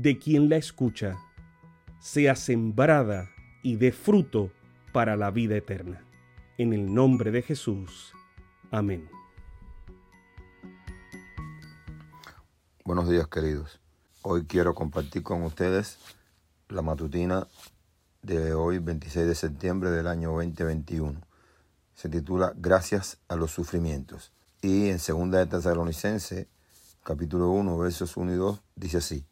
de quien la escucha, sea sembrada y dé fruto para la vida eterna. En el nombre de Jesús. Amén. Buenos días queridos. Hoy quiero compartir con ustedes la matutina de hoy 26 de septiembre del año 2021. Se titula Gracias a los sufrimientos. Y en segunda de Tesalonicense, capítulo 1, versos 1 y 2, dice así: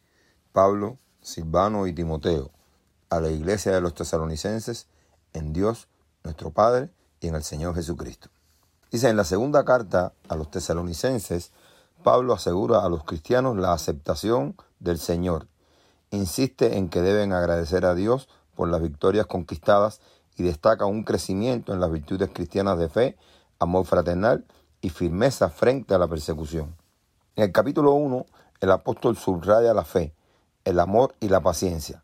Pablo, Silvano y Timoteo, a la iglesia de los tesalonicenses, en Dios, nuestro Padre, y en el Señor Jesucristo. Dice en la segunda carta a los tesalonicenses, Pablo asegura a los cristianos la aceptación del Señor. Insiste en que deben agradecer a Dios por las victorias conquistadas y destaca un crecimiento en las virtudes cristianas de fe, amor fraternal y firmeza frente a la persecución. En el capítulo 1, el apóstol subraya la fe, el amor y la paciencia.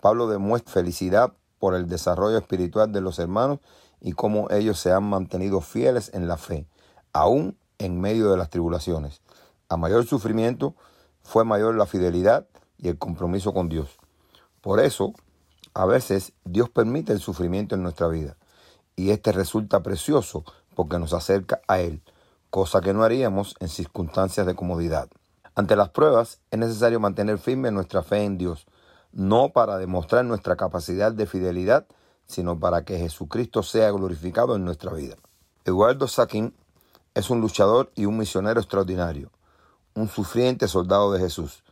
Pablo demuestra felicidad por el desarrollo espiritual de los hermanos y cómo ellos se han mantenido fieles en la fe, aún en medio de las tribulaciones. A mayor sufrimiento fue mayor la fidelidad y el compromiso con Dios. Por eso, a veces Dios permite el sufrimiento en nuestra vida y este resulta precioso porque nos acerca a Él, cosa que no haríamos en circunstancias de comodidad. Ante las pruebas es necesario mantener firme nuestra fe en Dios, no para demostrar nuestra capacidad de fidelidad, sino para que Jesucristo sea glorificado en nuestra vida. Eduardo Sakin es un luchador y un misionero extraordinario, un sufriente soldado de Jesús.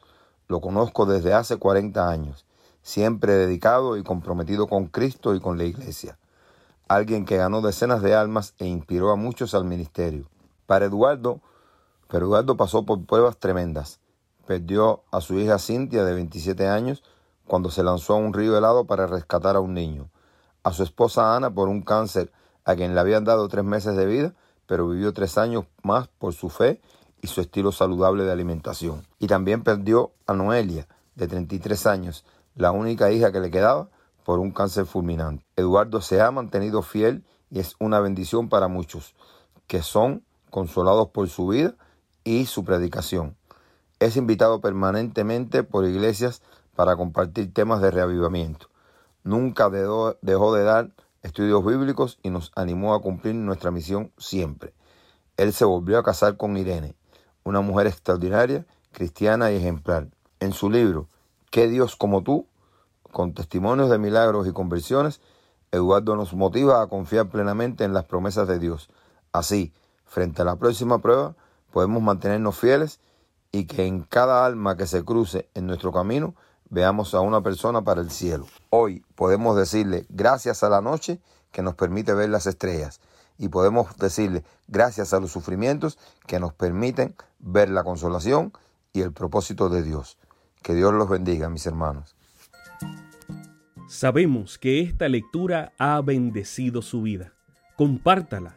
Lo conozco desde hace 40 años, siempre dedicado y comprometido con Cristo y con la iglesia. Alguien que ganó decenas de almas e inspiró a muchos al ministerio. Para Eduardo, pero Eduardo pasó por pruebas tremendas. Perdió a su hija Cintia de 27 años cuando se lanzó a un río helado para rescatar a un niño a su esposa Ana por un cáncer a quien le habían dado tres meses de vida, pero vivió tres años más por su fe y su estilo saludable de alimentación. Y también perdió a Noelia, de 33 años, la única hija que le quedaba, por un cáncer fulminante. Eduardo se ha mantenido fiel y es una bendición para muchos, que son consolados por su vida y su predicación. Es invitado permanentemente por iglesias para compartir temas de reavivamiento. Nunca dejó, de dar estudios bíblicos y nos animó a cumplir nuestra misión siempre. Él se volvió a casar con Irene, una mujer extraordinaria, cristiana y ejemplar. En su libro, ¿Qué Dios como tú? con testimonios de milagros y conversiones, Eduardo nos motiva a confiar plenamente en las promesas de Dios. Así, frente a la próxima prueba, podemos mantenernos fieles y que en cada alma que se cruce en nuestro camino veamos a una persona para el cielo. Hoy podemos decirle gracias a la noche que nos permite ver las estrellas y podemos decirle gracias a los sufrimientos que nos permiten ver la consolación y el propósito de Dios. Que Dios los bendiga, mis hermanos. Sabemos que esta lectura ha bendecido su vida. Compártala,